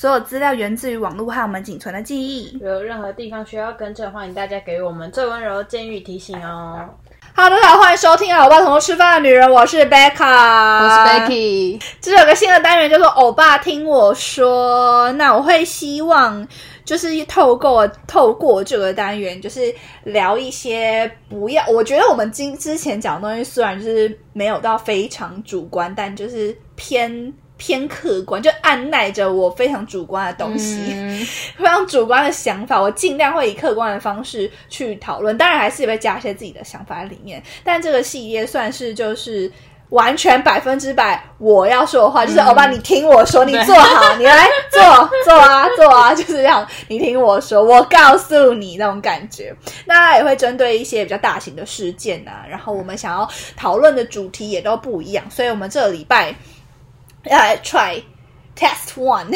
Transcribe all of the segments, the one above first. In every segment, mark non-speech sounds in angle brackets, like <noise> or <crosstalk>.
所有资料源自于网络和我们仅存的记忆。如有任何地方需要更正，欢迎大家给我们最温柔的建议提醒哦。Hello，大家好，欢迎收听《欧巴同桌吃饭的女人》，我是 Becca，我是 Becky，这有个新的单元叫做“欧巴听我说”，那我会希望就是透过透过这个单元，就是聊一些不要，我觉得我们今之前讲的东西虽然就是没有到非常主观，但就是偏。偏客观，就按耐着我非常主观的东西，嗯 <laughs> 非常主观的想法，我尽量会以客观的方式去讨论，当然还是会加一些自己的想法在里面。但这个系列算是就是完全百分之百我要说的话，就是欧巴，你听我说，你坐好，你来坐坐啊坐啊，就是这样，你听我说，我告诉你那种感觉。那也会针对一些比较大型的事件啊，然后我们想要讨论的主题也都不一样，所以我们这个礼拜要来 try。Test one，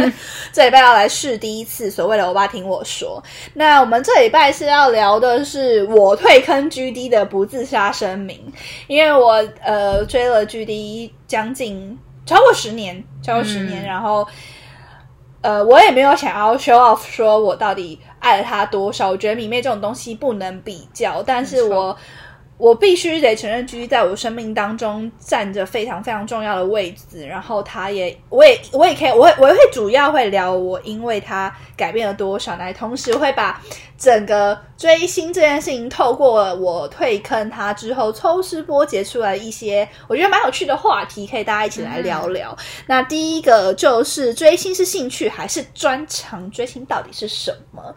<laughs> 这礼拜要来试第一次所谓的欧巴听我说。那我们这礼拜是要聊的是我退坑 GD 的不自杀声明，因为我呃追了 GD 将近超过十年，超过十年，嗯然后呃我也没有想要 show off 说我到底爱了他多少，我觉得迷妹这种东西不能比较，但是我。我必须得承认，G 在我生命当中占着非常非常重要的位置。然后他也，我也，我也可以，我会，我会主要会聊我因为他改变了多少，来同时会把整个追星这件事情，透过我退坑他之后抽丝剥茧出来一些我觉得蛮有趣的话题，可以大家一起来聊聊。那第一个就是追星是兴趣还是专长？追星到底是什么？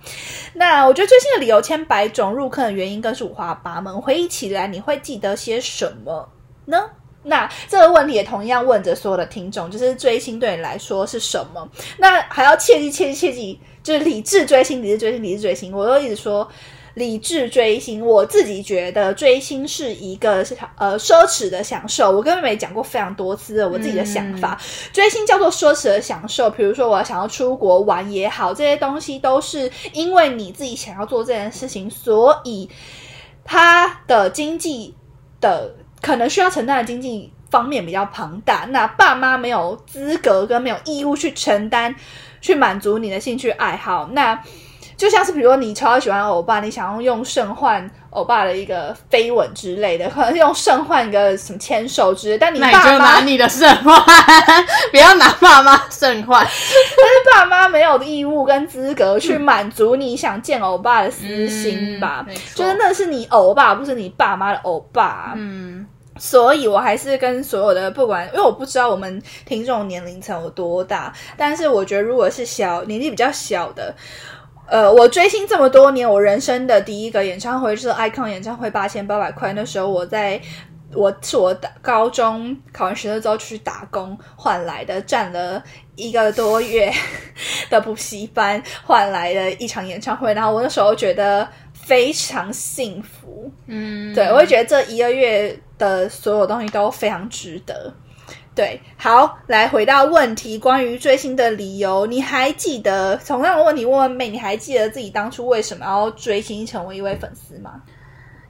那我觉得追星的理由千百种，入坑的原因更是五花八门。回忆起来，你会记得些什么呢？那这个问题也同样问着所有的听众，就是追星对你来说是什么？那还要切记、切记、切记，就是理智追星、理智追星、理智追星。我都一直说理智追星，我自己觉得追星是一个呃奢侈的享受。我跟妹妹讲过非常多次了我自己的想法，追星叫做奢侈的享受。比如说我想要出国玩也好，这些东西都是因为你自己想要做这件事情，所以它的经济的可能需要承担的经济方面比较庞大，那爸妈没有资格跟没有义务去承担，去满足你的兴趣爱好。那就像是比如说你超喜欢欧巴，你想要用肾换欧巴的一个飞吻之类的，可能用肾换一个什么牵手之类的，但你爸妈就拿你的肾换，不要拿爸妈肾换。爸妈没有义务跟资格去满足你想见欧巴的私心吧？嗯就是那是你欧巴，不是你爸妈的欧巴。嗯，所以我还是跟所有的不管，因为我不知道我们听众年龄层有多大，但是我觉得如果是小年纪比较小的。呃，我追星这么多年，我人生的第一个演唱会是 Icon 演唱会，八千八百块。那时候我在，我是我打高中考完学测之后出去打工换来的，占了一个多月的补习班换来的一场演唱会。然后我那时候觉得非常幸福，嗯，对，我会觉得这一个月的所有东西都非常值得。对，好，来回到问题，关于追星的理由，你还记得同样的问题问问妹，你还记得自己当初为什么要追星成为一位粉丝吗？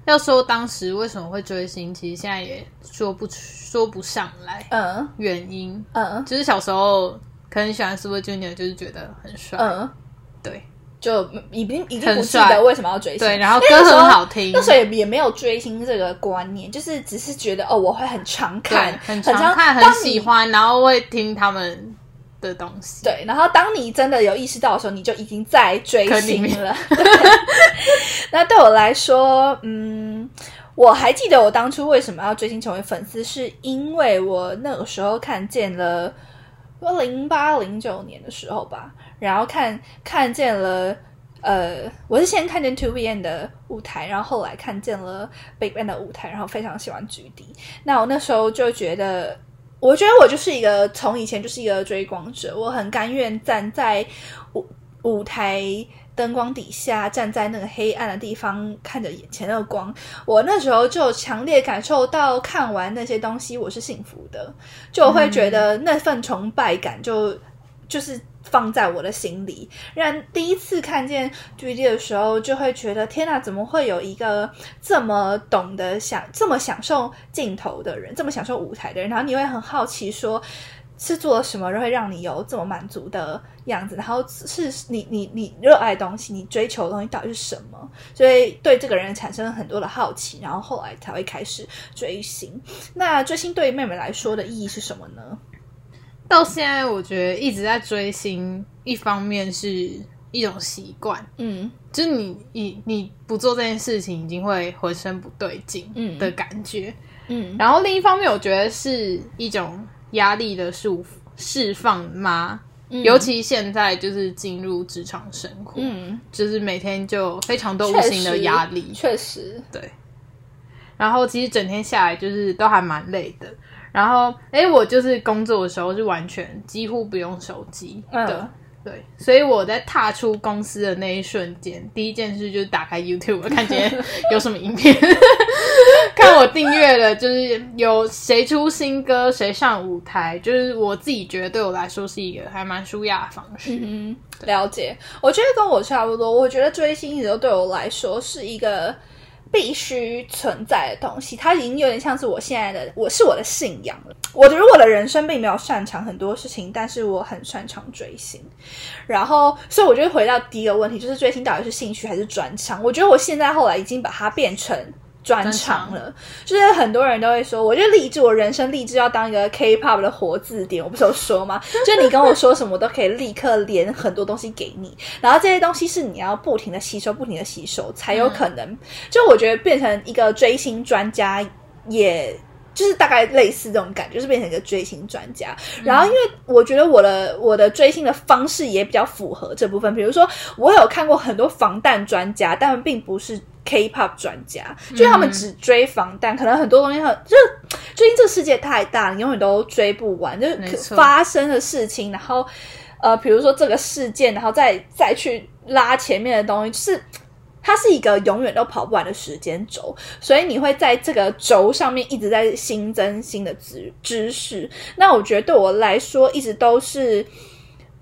要说当时为什么会追星，其实现在也说不出说不上来嗯。原因。嗯。就是小时候可能喜欢 Super Junior，就是觉得很帅，嗯，对就已经已经不记得帅。为什么要追星，对，然后歌很好听。那，时候也也没有追星这个观念，就是只是觉得哦，我会很常看，很常常看，很喜欢，然后会听他们的东西。对，然后当你真的有意识到的时候，你就已经在追星了。对。<laughs> 那对我来说，嗯，我还记得我当初为什么要追星成为粉丝，是因为我那个时候看见了，零八零九年的时候吧，然后看看见了。呃，我是先看见 Two B N 的舞台，然后后来看见了 Big Bang 的舞台，然后非常喜欢 GD。那我那时候就觉得，我觉得我就是一个从以前就是一个追光者，我很甘愿站在舞舞台灯光底下，站在那个黑暗的地方，看着眼前的光。我那时候就强烈感受到，看完那些东西我是幸福的，就会觉得那份崇拜感就就是。放在我的心里，让第一次看见 GD 的时候，就会觉得天哪，怎么会有一个这么懂得享、这么享受镜头的人，这么享受舞台的人？然后你会很好奇说，是做了什么会让你有这么满足的样子？然后是你你你热爱的东西，你追求的东西到底是什么？所以对这个人产生了很多的好奇，然后后来才会开始追星。那追星对于妹妹来说的意义是什么呢？到现在，我觉得一直在追星，一方面是一种习惯，嗯就是你你你不做这件事情，已经会浑身不对劲嗯的感觉。嗯然后另一方面，我觉得是一种压力的束释放吗？尤其现在就是进入职场生活，嗯，就是每天就非常多无形的压力，确实，对。然后其实整天下来就是都还蛮累的。然后，哎，我就是工作的时候是完全几乎不用手机的，嗯对。所以我在踏出公司的那一瞬间，第一件事就是打开 YouTube 看今天有什么影片，<laughs> 看我订阅的，就是有谁出新歌，谁上舞台，就是我自己觉得对我来说是一个还蛮舒压的方式。嗯，了解。我觉得跟我差不多。我觉得追星一直都对我来说是一个必须存在的东西，它已经有点像是我现在的，我是我的信仰了。我的如果我的人生并没有擅长很多事情，但是我很擅长追星。然后，所以我就回到第一个问题，就是追星到底是兴趣还是专长？我觉得我现在后来已经把它变成。专长了，就是很多人都会说，我就立志，我人生立志要当一个 K-pop 的活字典。我不是有说吗？<laughs> 就你跟我说什么，我都可以立刻连很多东西给你，然后这些东西是你要不停的吸收，不停的吸收，才有可能。就我觉得变成一个追星专家，也就是大概类似这种感觉，就是变成一个追星专家。然后，因为我觉得我的我的追星的方式也比较符合这部分，比如说我有看过很多防弹专家，但并不是。K-pop 专家，就他们只追防弹，可能很多东西很就最近这个世界太大，你永远都追不完，就是发生的事情，然后呃，比如说这个事件，然后再再去拉前面的东西，就是它是一个永远都跑不完的时间轴，所以你会在这个轴上面一直在新增新的知知识。那我觉得对我来说，一直都是。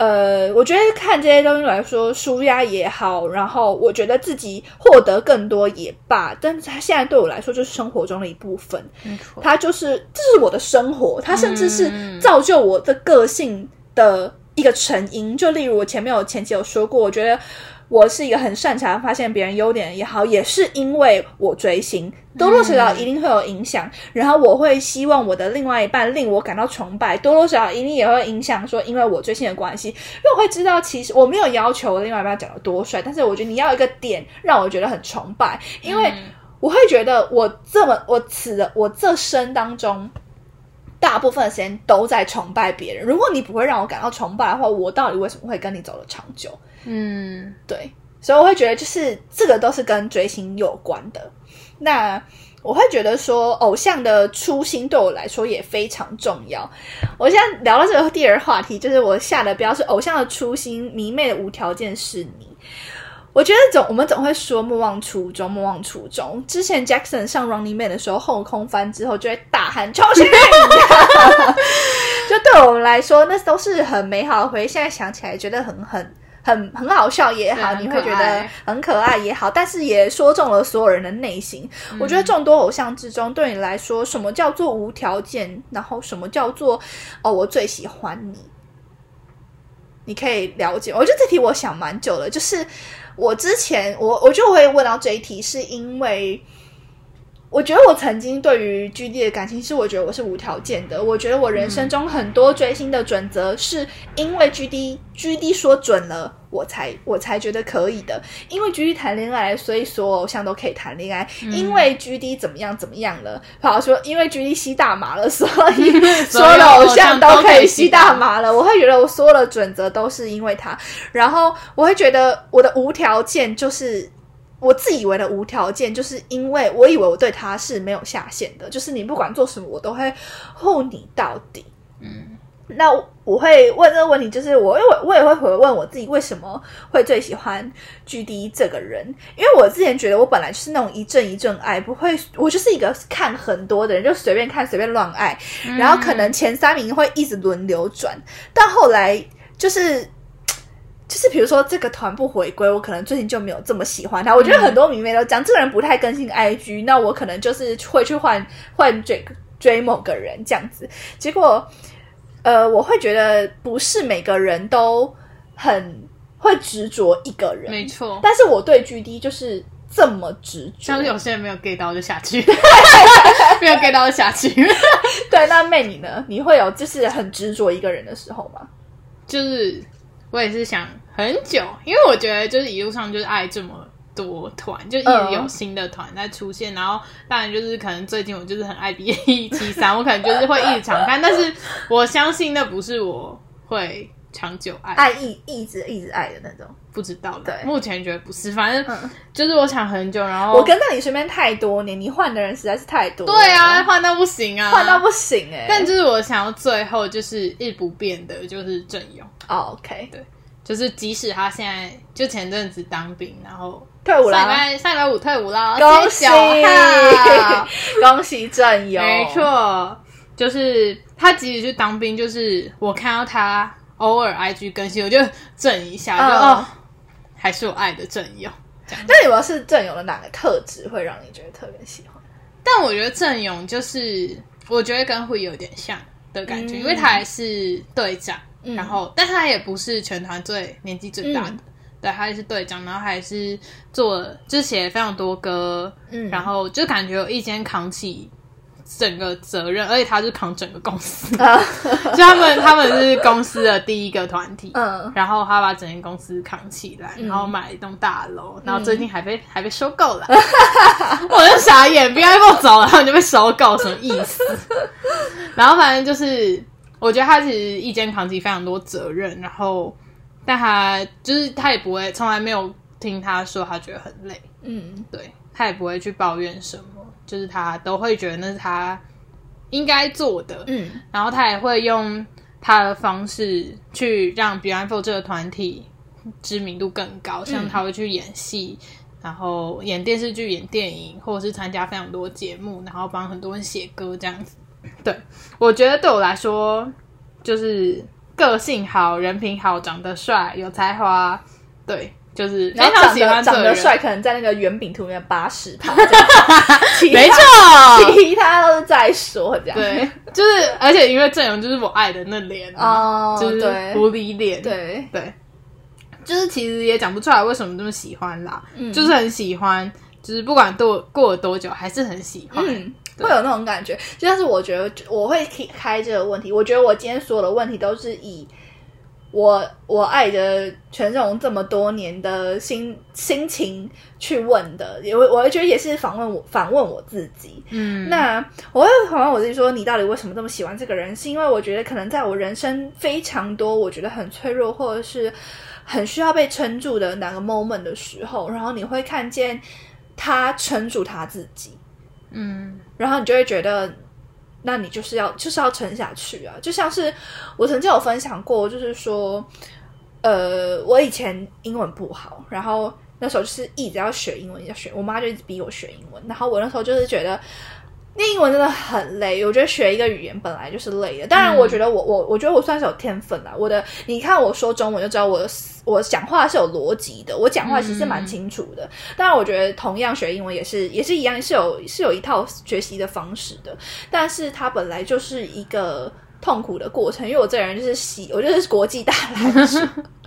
呃，我觉得看这些东西来说，舒压也好，然后我觉得自己获得更多也罢，但是它现在对我来说就是生活中的一部分，它就是这是我的生活，它甚至是造就我的个性的一个成因。就例如我前面有前期有说过，我觉得。我是一个很擅长发现别人优点也好，也是因为我追星，多多少少一定会有影响。然后我会希望我的另外一半令我感到崇拜，多多少少一定也会影响说，因为我追星的关系，因为我会知道，其实我没有要求我另外一半长得多帅，但是我觉得你要一个点让我觉得很崇拜，因为我会觉得我这么我此的我这生当中。大部分的时间都在崇拜别人。如果你不会让我感到崇拜的话，我到底为什么会跟你走得长久？嗯，对，所以我会觉得，就是这个都是跟追星有关的。那我会觉得说，偶像的初心对我来说也非常重要。我现在聊到这个第二话题，就是我下的标是偶像的初心，迷妹的无条件是你。我觉得总我们总会说莫忘初衷，莫忘初衷。之前 Jackson 上 Running Man 的时候，后空翻之后就会大喊超神，<laughs> 就对我们来说，那都是很美好的回忆。现在想起来，觉得很很很很好笑也好，你会觉得很可爱也好，但是也说中了所有人的内心。我觉得众多偶像之中，对你来说，什么叫做无条件？然后什么叫做哦，我最喜欢你？你可以了解。我觉得这题我想蛮久了，就是我之前我我就会问到这一题，是因为我觉得我曾经对于 G D 的感情是，我觉得我是无条件的。我觉得我人生中很多追星的准则，是因为 G D G D 说准了，我才我才觉得可以的。因为 G D 谈恋爱，所以所有偶像都可以谈恋爱。因为 G D 怎么样怎么样了，好说，因为 G D 吸大麻了，所以所有的偶像都可以吸大麻了。我会觉得我所有的准则都是因为他，然后我会觉得我的无条件就是。我自以为的无条件，就是因为我以为我对他是没有下限的，就是你不管做什么，我都会护你到底。嗯，那我会问这个问题，就是我因为我也会回问我自己，为什么会最喜欢 G D 这个人？因为我之前觉得我本来就是那种一阵一阵爱，不会，我就是一个看很多的人，就随便看随便乱爱，然后可能前三名会一直轮流转，但后来就是。就是比如说这个团不回归，我可能最近就没有这么喜欢他。我觉得很多迷妹都讲这个人不太更新 IG，那我可能就是会去换换追追某个人这样子。结果呃，我会觉得不是每个人都很会执着一个人，没错。但是我对 G D 就是这么执着，像是有些人没有 get 到就下去，<laughs> 没有 get 到就下去。对，那妹你呢？你会有就是很执着一个人的时候吗？就是我也是想很久，因为我觉得就是一路上就是爱这么多团，就一直有新的团在出现。然后当然就是可能最近我就是很爱 B A 七三，我可能就是会一直常看，但是我相信那不是我会长久爱爱一一直一直爱的那种。不知道的，对。目前觉得不是，反正就是我想很久，然后我跟在你身边太多年，你换的人实在是太多了。对啊，换到不行啊，换到不行哎、但就是我想要最后就是一不变的，就是郑勇，哦 OK，对，就是即使他现在就前阵子当兵，然后退伍了。上礼了，拜上礼拜五退伍了，恭喜！<laughs> 恭喜郑勇，没，错，就是他即使去当兵，就是我看到他偶尔 IG 更新，我就震一下，就、嗯。哦，还是我爱的郑勇。那你们是郑勇的哪个特质会让你觉得特别喜欢？但我觉得郑勇就是，我觉得跟会有点像的感觉，嗯。因为他还是队长，嗯。然后但他也不是全团最年纪最大的，嗯。对，他也是队长，然后还是做，就是写非常多歌，嗯。然后就感觉有一肩扛起整个责任，而且他是扛整个公司，啊，<laughs> 就他们他们是公司的第一个团体，嗯，然后他把整间公司扛起来，然后买一栋大楼，然后最近还被、嗯还被收购了，<laughs> 我就傻眼，B I 不走了，然后你就被收购，什么意思？<laughs> 然后反正就是，我觉得他其实一肩扛起非常多责任，然后但他就是他也不会，从来没有听他说他觉得很累，嗯。对他也不会去抱怨什么，就是他都会觉得那是他应该做的，嗯然后他也会用他的方式去让 Beyond Four 这个团体知名度更高，像他会去演戏，然后演电视剧、演电影，或者是参加非常多节目，然后帮很多人写歌这样子。对我觉得对我来说，就是个性好、人品好、长得帅、有才华，对，就是非然后长常喜欢长得帅，可能在那个圆饼图里面八十趴 <laughs> 没错，<laughs> 其他都是在说这样。对，就是而且因为郑勇就是我爱的那脸啊哦就是对。狐狸脸，对，对，就是其实也讲不出来为什么这么喜欢啦，嗯。就是很喜欢，就是不管多过了多久，还是很喜欢。嗯，会有那种感觉。就像是我觉得我会开这个问题，我觉得我今天所有的问题都是以我我爱着权志龙这么多年的心心情去问的，也我我会觉得也是访问我反问我自己。嗯，那我会反问我自己说，你到底为什么这么喜欢这个人？是因为我觉得可能在我人生非常多我觉得很脆弱或者是很需要被撑住的哪个 moment 的时候，然后你会看见他撑住他自己。嗯然后你就会觉得，那你就是要就是要撑下去啊！就像是我曾经有分享过，就是说，呃，我以前英文不好，然后那时候就是一直要学英文，要学，我妈就一直逼我学英文，然后我那时候就是觉得。念英文真的很累，我觉得学一个语言本来就是累的。当然，我觉得我我我觉得我算是有天分啦。我的，你看我说中文就知道我我讲话是有逻辑的，我讲话其实蛮清楚的。当然，我觉得同样学英文也是也是一样，是有是有一套学习的方式的。但是它本来就是一个痛苦的过程，因为我这人就是喜，我就是国际大 <laughs> 懒鼠，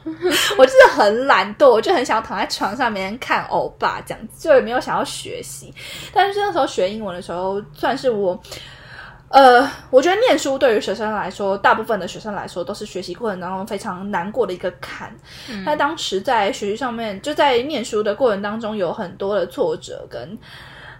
<laughs> 我就是很懒惰，我就很想躺在床上面看欧巴这样子，就也没有想要学习。但是那时候学英文的时候，算是我。呃，我觉得念书对于学生来说，大部分的学生来说都是学习过程当中非常难过的一个坎。那、当时在学习上面，就在念书的过程当中，有很多的挫折跟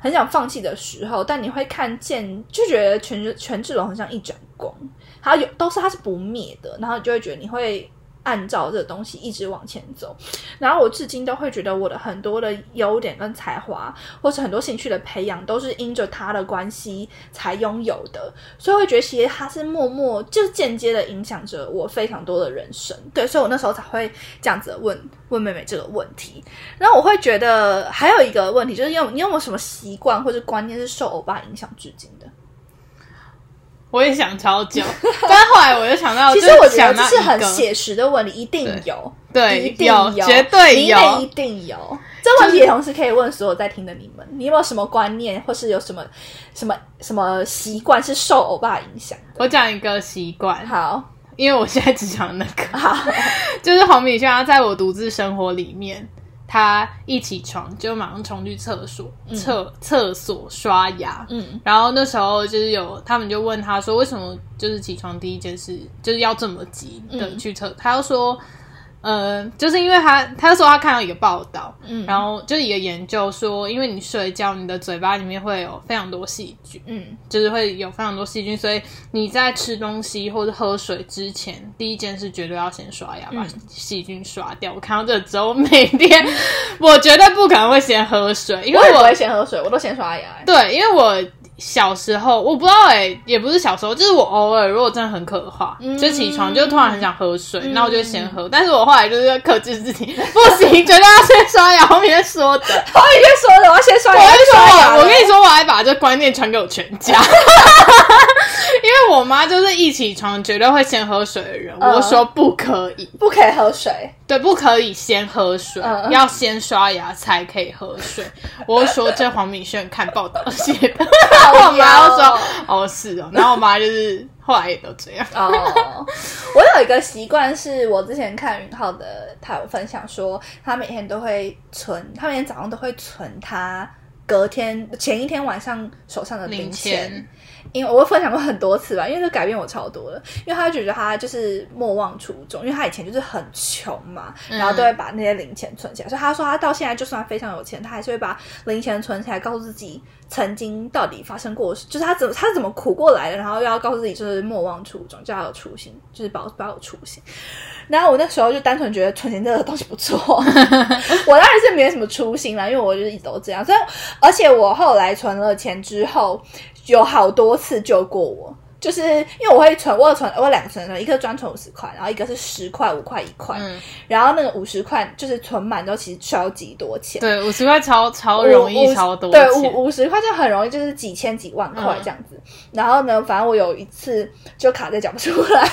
很想放弃的时候，但你会看见，就觉得权权志龙很像一盏光，它有都是它是不灭的，然后你就会觉得你会按照这东西一直往前走。然后我至今都会觉得我的很多的优点跟才华，或是很多兴趣的培养，都是因着他的关系才拥有的。所以会觉得其实他是默默就间接的影响着我非常多的人生。对，所以我那时候才会这样子问问妹妹这个问题。然后我会觉得还有一个问题，就是你有你有没有什么习惯或者观念是受欧巴影响至今的？我也想超久，<laughs> 但后来我就想到，其实我觉得这是很写，写实的问题，一定有，对一定有有，绝对有。一定有。这问题也同时可以问所有在听的你们，你有没有什么观念，或是有什么什么什么习惯是受欧巴影响？我讲一个习惯，好。因为我现在只讲那个，好，<laughs> 就是黄米轩他在我独自生活里面，他一起床就马上冲去厕所，厕厕所刷牙，嗯。然后那时候就是有他们就问他说，为什么就是起床第一件事就是要这么急的嗯。去厕？他就说，呃，就是因为他他说他看到一个报道，嗯然后就是一个研究说，因为你睡觉，你的嘴巴里面会有非常多细菌。嗯就是会有非常多细菌，所以你在吃东西或者喝水之前，第一件事绝对要先刷牙，把嗯细菌刷掉。我看到这之后，每天 <laughs> 我绝对不可能会先喝水，因为我我也不会先喝水，我都先刷牙、欸。对，因为我小时候我不知道哎、也不是小时候，就是我偶尔如果真的很渴的话，嗯就起床就突然很想喝水，那、我就先喝。但是我后来就是克制自己，不行，绝对要先刷牙。后面说的，我已经 <laughs> 说的，我要先刷牙，我跟你说，我我跟你说，我还把这观念传给我全家，<laughs> 因为我妈就是一起床绝对会先喝水的人，嗯我说不可以，不可以喝水。对，不可以先喝水，嗯要先刷牙才可以喝水。我说这黄敏炫看报道写的，<laughs> 我妈就说哦是哦，然后我妈就是后来也都这样，哦，<laughs> 我有一个习惯，是我之前看云浩的，他有分享说，他每天都会存，他每天早上都会存他隔天前一天晚上手上的零零钱。钱，因为我分享过很多次吧，因为这改变我超多了。因为他觉得他就是莫忘初衷，因为他以前就是很穷嘛，嗯然后都会把那些零钱存起来。所以他说他到现在就算非常有钱，他还是会把零钱存起来，告诉自己曾经到底发生过，就是他怎么他怎么苦过来的，然后要告诉自己就是莫忘初衷，就要有初心，就是保保有初心。然后我那时候就单纯觉得存钱这个东西不错，<laughs> 我当然是没什么初心啦，因为我就是一直都这样。所以，而且我后来存了钱之后，有好多次救过我。就是因为我会存，我有存，我有两个存折，一个专存五十块，然后一个是十块、五块、一块。嗯，然后那个五十块就是存满之后，其实需要几多钱？对，五十块超超容易超多对，五五十块就很容易，就是几千几万块嗯这样子。然后呢，反正我有一次就卡在讲不出来，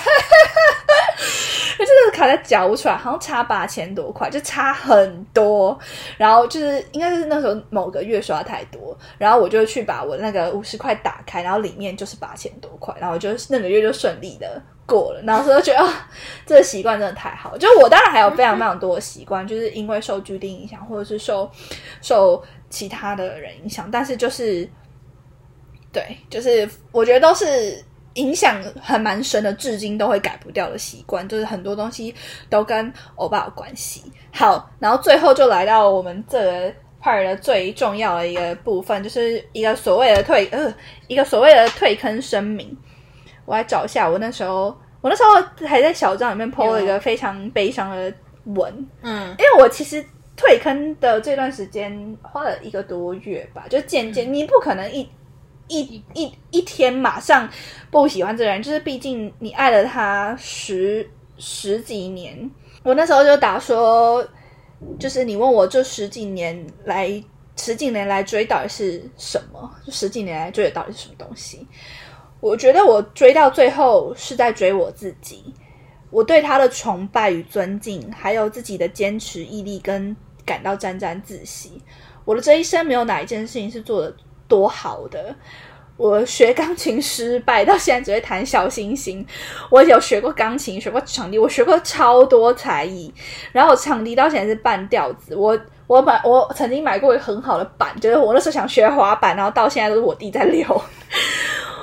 就真的卡在缴不出来，好像差八千多块，就差很多。然后就是应该是那时候某个月刷太多，然后我就去把我那个五十块打开，然后里面就是八千多块，然后我就那个月就顺利的。过了，然后所以觉得、这个习惯真的太好。就我当然还有非常非常多的习惯，就是因为受居定影响，或者是受受其他的人影响，但是就是对，就是我觉得都是影响还蛮深的，至今都会改不掉的习惯，就是很多东西都跟欧巴有关系。好，然后最后就来到我们这个 part 的最重要的一个部分，就是一个所谓的退呃一个所谓的退坑声明。我来找一下，我那时候我那时候还在小账里面 PO 了一个非常悲伤的文，嗯因为我其实退坑的这段时间花了一个多月吧，就渐渐你不可能一一一一天马上不喜欢这个人，就是毕竟你爱了他十十几年。我那时候就打说，就是你问我这十几年来十几年来追到底是什么？就十几年来追的到底是什么东西？我觉得我追到最后是在追我自己，我对他的崇拜与尊敬，还有自己的坚持毅力，跟感到沾沾自喜。我的这一生没有哪一件事情是做的多好的。我学钢琴失败，到现在只会弹小星星。我有学过钢琴，学过长笛，我学过超多才艺。然后我长笛到现在是半吊子。我我买我曾经买过一个很好的板，就是我那时候想学滑板，然后到现在都是我弟在溜。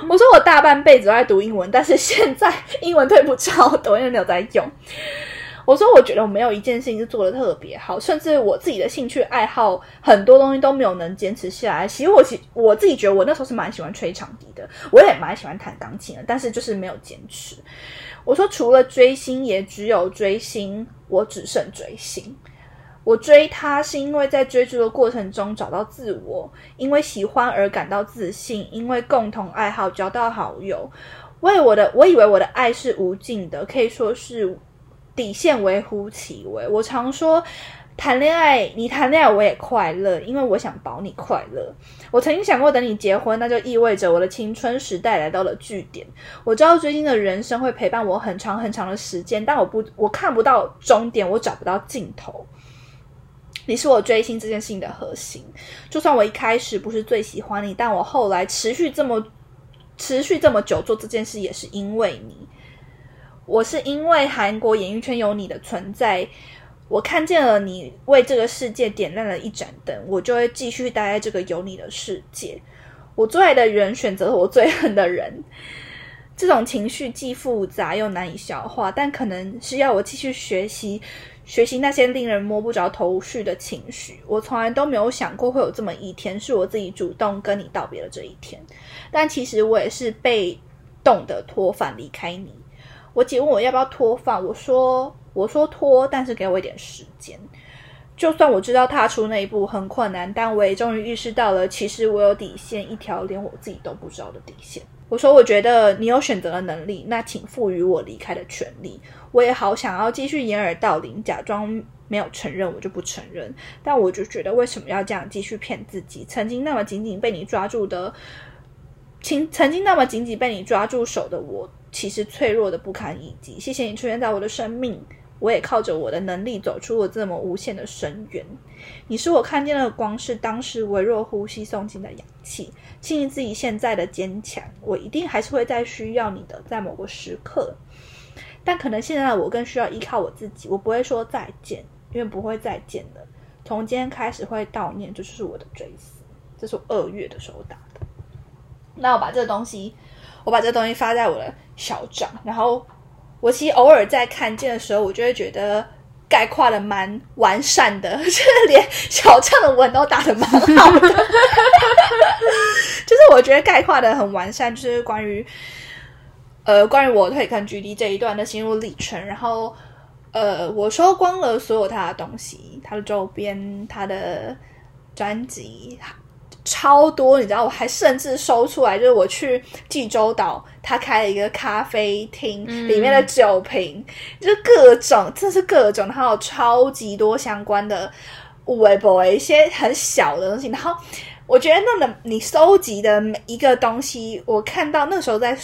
我说我大半辈子都在读英文，但是现在英文退步超多，因为没有在用。我说我觉得我没有一件事情是做的特别好，甚至我自己的兴趣爱好很多东西都没有能坚持下来。其实我其我自己觉得我那时候是蛮喜欢吹长笛的，我也蛮喜欢弹钢琴的，但是就是没有坚持。我说除了追星，也只有追星，我只剩追星。我追他是因为在追逐的过程中找到自我，因为喜欢而感到自信，因为共同爱好交到好友。为我的，我以为我的爱是无尽的，可以说是底线微乎其微。我常说，谈恋爱，你谈恋爱我也快乐，因为我想保你快乐。我曾经想过，等你结婚，那就意味着我的青春时代来到了据点。我知道追星的人生会陪伴我很长很长的时间，但我不，我看不到终点，我找不到尽头。你是我追星这件事情的核心。就算我一开始不是最喜欢你，但我后来持续这么持续这么久做这件事，也是因为你。我是因为韩国演艺圈有你的存在，我看见了你为这个世界点亮了一盏灯，我就会继续待在这个有你的世界。我最爱的人选择了我最恨的人，<laughs> 这种情绪既复杂又难以消化，但可能是要我继续学习，学习那些令人摸不着头绪的情绪。我从来都没有想过会有这么一天，是我自己主动跟你道别的这一天。但其实我也是被动的脱饭离开你。我姐问我要不要脱发，我说我说脱，但是给我一点时间。就算我知道踏出那一步很困难，但我也终于意识到了，其实我有底线，一条连我自己都不知道的底线。我说我觉得你有选择的能力，那请赋予我离开的权利。我也好想要继续掩耳盗铃，假装没有承认，我就不承认。但我就觉得为什么要这样继续骗自己？曾经那么紧紧被你抓住的，曾曾经那么紧紧被你抓住手的我。其实脆弱的不堪一击。谢谢你出现在我的生命，我也靠着我的能力走出了这么无限的深渊。你是我看见的光，是当时微弱呼吸送进的氧气。庆幸自己现在的坚强，我一定还是会再需要你的，在某个时刻。但可能现在的我更需要依靠我自己。我不会说再见，因为不会再见的。从今天开始会悼念，这就是我的追思。这是我二月的时候打的。那我把这个东西。我把这东西发在我的小账，然后我其实偶尔在看见的时候，我就会觉得概括的蛮完善的，<laughs> 就是连小账的文都打的蛮好的，<laughs> 就是我觉得概括的很完善，就是关于呃关于我退坑 G D 这一段的心路历程，然后呃我收光了所有他的东西，他的周边，他的专辑。超多，你知道，我还甚至搜出来，就是我去济州岛，他开了一个咖啡厅，里面的酒瓶，就各种，真是各种，还有超级多相关的微博，一些很小的东西，然后。我觉得那么你收集的每一个东西，我看到那时候在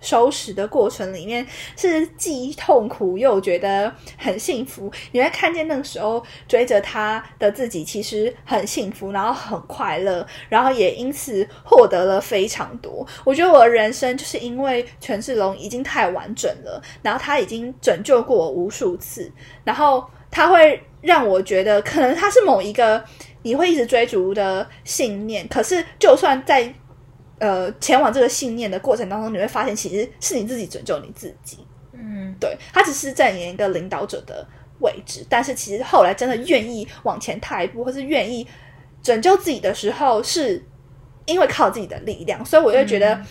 收拾的过程里面是既痛苦又觉得很幸福。你会看见那个时候追着他的自己其实很幸福，然后很快乐，然后也因此获得了非常多。我觉得我的人生就是因为权志龙已经太完整了，然后他已经拯救过我无数次，然后他会让我觉得可能他是某一个。你会一直追逐的信念，可是就算在呃前往这个信念的过程当中，你会发现其实是你自己拯救你自己。嗯，对他只是在演一个领导者的位置，但是其实后来真的愿意往前踏一步，或是愿意拯救自己的时候，是因为靠自己的力量。所以我就觉得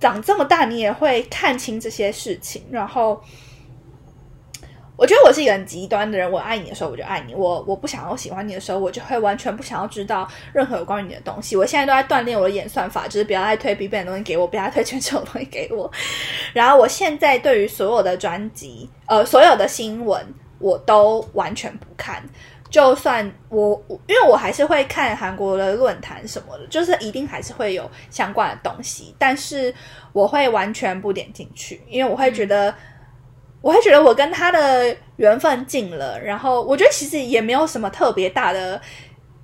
长这么大，你也会看清这些事情，然后。我觉得我是一个很极端的人。我爱你的时候，我就爱你；我我不想要喜欢你的时候，我就会完全不想要知道任何有关于你的东西。我现在都在锻炼我的演算法，就是不要再推 B 站的东西给我，不要推全球的东西给我。然后我现在对于所有的专辑，呃，所有的新闻，我都完全不看。就算我，因为我还是会看韩国的论坛什么的，就是一定还是会有相关的东西，但是我会完全不点进去，因为我会觉得。我会觉得我跟他的缘分尽了，然后我觉得其实也没有什么特别大的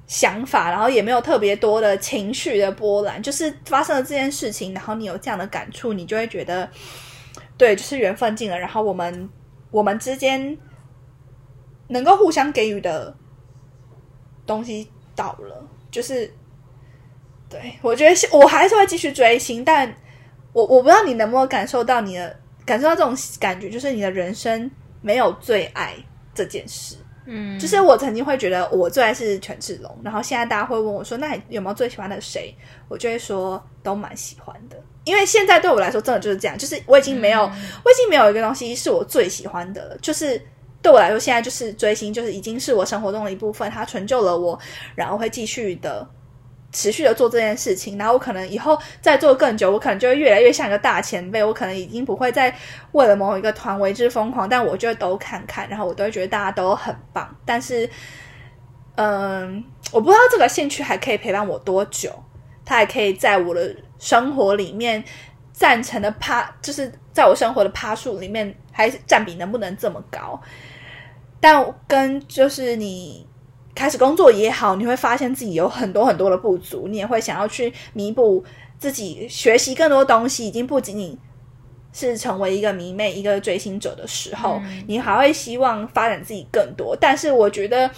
想法，然后也没有特别多的情绪的波澜，就是发生了这件事情，然后你有这样的感触，你就会觉得，对，就是缘分尽了，然后我们我们之间能够互相给予的东西到了，就是对我觉得我还是会继续追星，但我我不知道你能不能感受到你的。感受到这种感觉，就是你的人生没有最爱这件事。嗯，就是我曾经会觉得我最爱是权志龙，然后现在大家会问我说：“那你有没有最喜欢的谁？”我就会说都蛮喜欢的，因为现在对我来说真的就是这样，就是我已经没有，我已经没有一个东西是我最喜欢的了。就是对我来说，现在就是追星，就是已经是我生活中的一部分，它成就了我，然后会继续的。持续的做这件事情，然后我可能以后再做更久，我可能就会越来越像一个大前辈。我可能已经不会再为了某一个团为之疯狂，但我就会都看看，然后我都会觉得大家都很棒。但是嗯，我不知道这个兴趣还可以陪伴我多久，它还可以在我的生活里面占成的趴，就是在我生活的趴数里面，还占比能不能这么高？但跟就是你开始工作也好，你会发现自己有很多很多的不足，你也会想要去弥补自己，学习更多东西，已经不仅仅是成为一个迷妹、一个追星者的时候，你还会希望发展自己更多。但是我觉得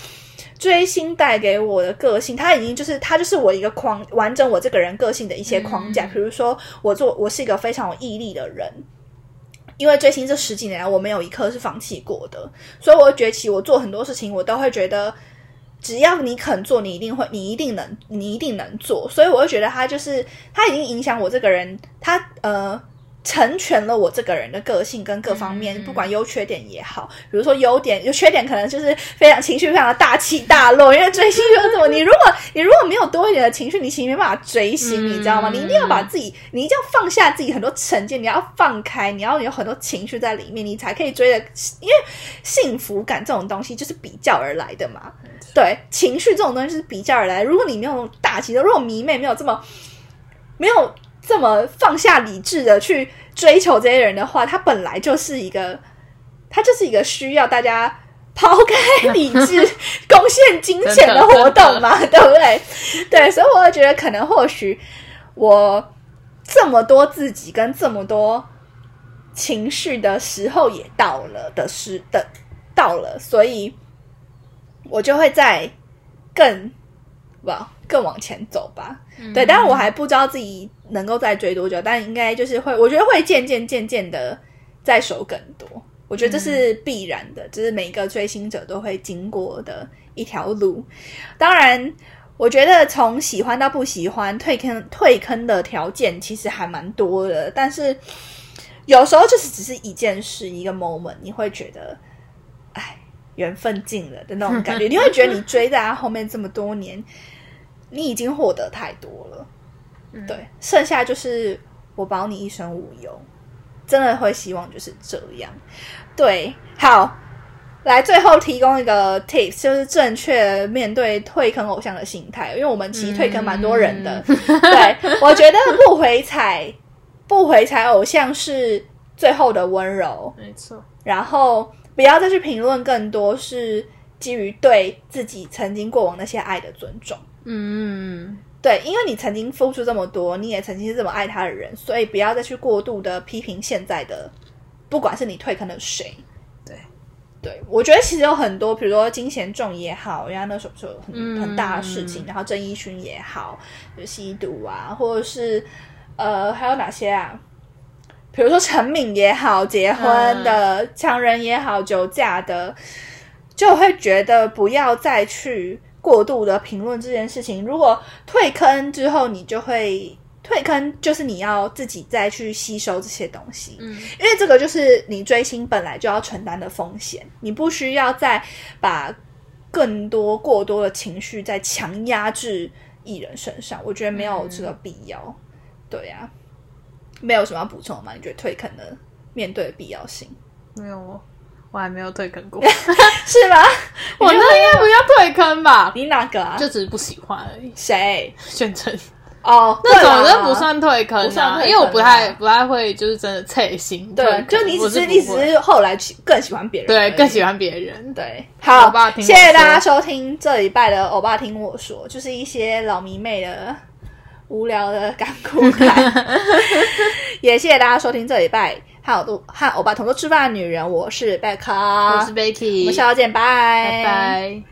追星带给我的个性，它已经就是它就是我一个框，完整我这个人个性的一些框架。比如说，我做我是一个非常有毅力的人。因为追星这十几年来，我没有一刻是放弃过的，所以我崛起，我做很多事情，我都会觉得，只要你肯做，你一定会，你一定能，你一定能做。所以我就觉得他就是，他已经影响我这个人，他呃。成全了我这个人的个性跟各方面，不管优缺点也好。比如说优点，有缺点可能就是非常情绪非常的大起大落。因为追星就是这么，你如果你如果没有多一点的情绪，你其实没办法追星，你知道吗？你一定要把自己，你一定要放下自己很多成见，你要放开，你要有很多情绪在里面，你才可以追的。因为幸福感这种东西就是比较而来的嘛。对，情绪这种东西是比较而来。如果你没有大气的，如果迷妹没有这么没有。这么放下理智的去追求这些人的话，他本来就是一个，他就是一个需要大家抛开理智、<laughs> 贡献金钱的活动嘛，对不对？对，所以我觉得可能或许我这么多自己跟这么多情绪的时候也到了的时的到了，所以我就会在更往更往前走吧。对，但是我还不知道自己。能够再追多久？但应该就是会，我觉得会渐渐渐渐的再熟更多。我觉得这是必然的，这是每一个追星者都会经过的一条路。当然，我觉得从喜欢到不喜欢，退坑退坑的条件其实还蛮多的。但是有时候就是只是一件事，一个 moment，你会觉得，哎，缘分尽了的那种感觉。<laughs> 你会觉得你追在他后面这么多年，你已经获得太多了。对，剩下就是我保你一生无忧，真的会希望就是这样。对，好，来最后提供一个 tips，就是正确面对退坑偶像的心态，因为我们其实退坑蛮多人的。对，我觉得不回踩，不回踩偶像是最后的温柔，没错。然后不要再去评论更多，是基于对自己曾经过往那些爱的尊重。嗯。对，因为你曾经付出这么多，你也曾经是这么爱他的人，所以不要再去过度的批评现在的，不管是你退坑的谁。对，对我觉得其实有很多，比如说金贤重也好，人家那时候就很很大的事情，然后郑义勋也好，就吸毒啊，或者是呃还有哪些啊？比如说陈敏也好，结婚的强人也好，酒驾的，就会觉得不要再去。过度的评论这件事情，如果退坑之后，你就会退坑，就是你要自己再去吸收这些东西，嗯，因为这个就是你追星本来就要承担的风险，你不需要再把更多过多的情绪再强压至艺人身上，我觉得没有这个必要。对呀，没有什么要补充吗？你觉得退坑的面对的必要性？没有。我还没有退坑过，<laughs> 是吗？<laughs> 我那应该不叫退坑吧？你哪个？就只是不喜欢而已。谁？宣称哦，那种就不算退坑啊，因为我不太不太会，就是真的测心。对，就你只是你只是后来更喜欢别人，对，更喜欢别人。对，好，谢谢大家收听这礼拜的欧巴听我说，就是一些老迷妹的无聊的感哭 <laughs> 也谢谢大家收听这礼拜。和我和欧巴同桌吃饭的女人，我是贝卡，我是 Becky，我们下周见，拜。拜拜。